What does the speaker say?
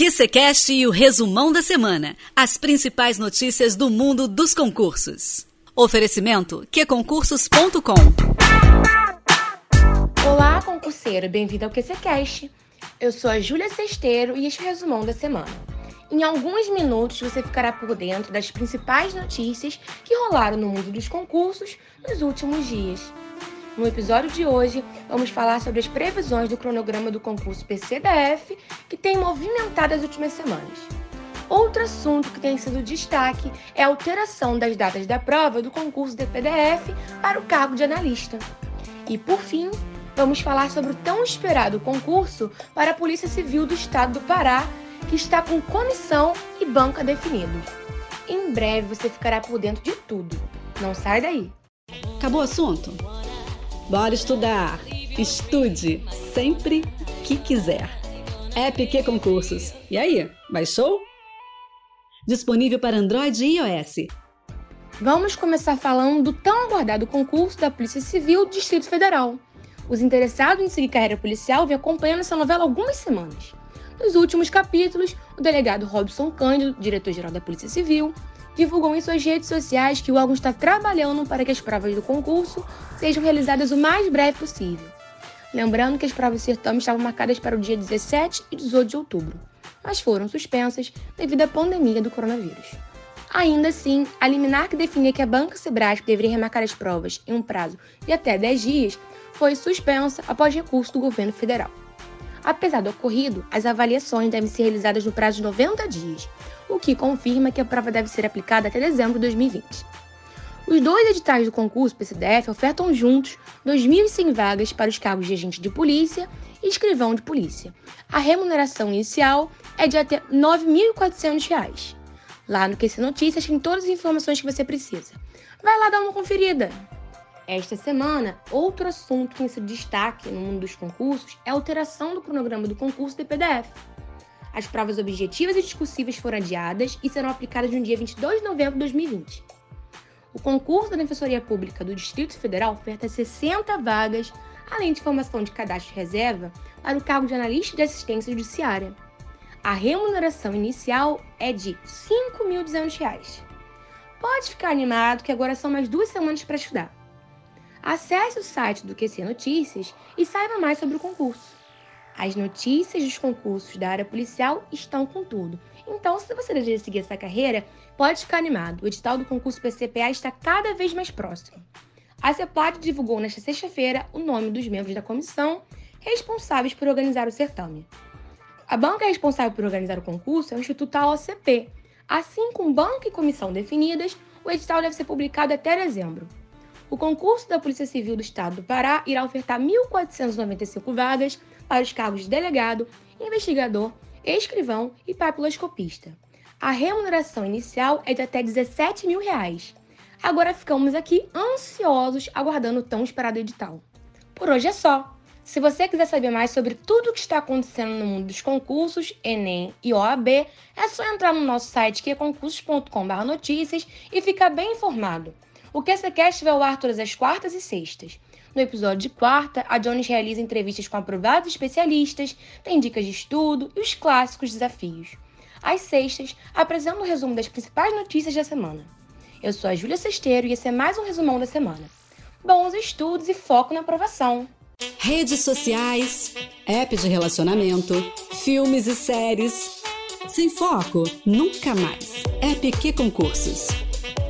QCCast e o resumão da semana. As principais notícias do mundo dos concursos. Oferecimento qconcursos.com Olá, concurseiro, bem-vindo ao QCCast. Eu sou a Júlia Cesteiro e este é o resumão da semana. Em alguns minutos você ficará por dentro das principais notícias que rolaram no mundo dos concursos nos últimos dias. No episódio de hoje, vamos falar sobre as previsões do cronograma do concurso PCDF que tem movimentado as últimas semanas. Outro assunto que tem sido destaque é a alteração das datas da prova do concurso de PDF para o cargo de analista. E por fim, vamos falar sobre o tão esperado concurso para a Polícia Civil do Estado do Pará que está com comissão e banca definidos. Em breve você ficará por dentro de tudo. Não sai daí! Acabou o assunto? Bora estudar! Estude sempre que quiser. EPQ Concursos. E aí, baixou? Disponível para Android e iOS. Vamos começar falando do tão aguardado concurso da Polícia Civil Distrito Federal. Os interessados em seguir carreira policial vêm acompanhando essa novela algumas semanas. Nos últimos capítulos, o delegado Robson Cândido, diretor-geral da Polícia Civil, divulgou em suas redes sociais que o órgão está trabalhando para que as provas do concurso sejam realizadas o mais breve possível. Lembrando que as provas do certame estavam marcadas para o dia 17 e 18 de outubro, mas foram suspensas devido à pandemia do coronavírus. Ainda assim, a liminar que definia que a Banca Sebrasp deveria remarcar as provas em um prazo de até 10 dias foi suspensa após recurso do governo federal. Apesar do ocorrido, as avaliações devem ser realizadas no prazo de 90 dias, o que confirma que a prova deve ser aplicada até dezembro de 2020. Os dois editais do concurso PCDF ofertam juntos 2.100 vagas para os cargos de agente de polícia e escrivão de polícia. A remuneração inicial é de até R$ 9.400. Lá no QC Notícias tem todas as informações que você precisa. Vai lá dar uma conferida! Esta semana, outro assunto que sido destaque no mundo dos concursos é a alteração do cronograma do concurso de PDF. As provas objetivas e discursivas foram adiadas e serão aplicadas no dia 22 de novembro de 2020. O concurso da Defensoria Pública do Distrito Federal oferta 60 vagas, além de formação de cadastro de reserva, para o cargo de analista de assistência judiciária. A remuneração inicial é de R$ 5.200. Pode ficar animado que agora são mais duas semanas para estudar. Acesse o site do QC Notícias e saiba mais sobre o concurso. As notícias dos concursos da área policial estão com tudo. Então, se você deseja seguir essa carreira, pode ficar animado. O edital do concurso PCPA está cada vez mais próximo. A CEPLAD divulgou nesta sexta-feira o nome dos membros da comissão responsáveis por organizar o certame. A banca responsável por organizar o concurso é o Instituto AOCP. Assim, com banca e comissão definidas, o edital deve ser publicado até dezembro. O concurso da Polícia Civil do Estado do Pará irá ofertar 1.495 vagas para os cargos de delegado, investigador, escrivão e papiloscopista. A remuneração inicial é de até 17 mil reais. Agora ficamos aqui ansiosos aguardando o tão esperado edital. Por hoje é só. Se você quiser saber mais sobre tudo o que está acontecendo no mundo dos concursos, Enem e OAB, é só entrar no nosso site que é concursos.com/notícias e ficar bem informado. O QCCast vai ao ar todas as quartas e sextas. No episódio de quarta, a Jones realiza entrevistas com aprovados especialistas, tem dicas de estudo e os clássicos desafios. Às sextas, apresenta um resumo das principais notícias da semana. Eu sou a Júlia Cesteiro e esse é mais um resumão da semana. Bons estudos e foco na aprovação. Redes sociais, app de relacionamento, filmes e séries. Sem foco, nunca mais. EPQ Concursos.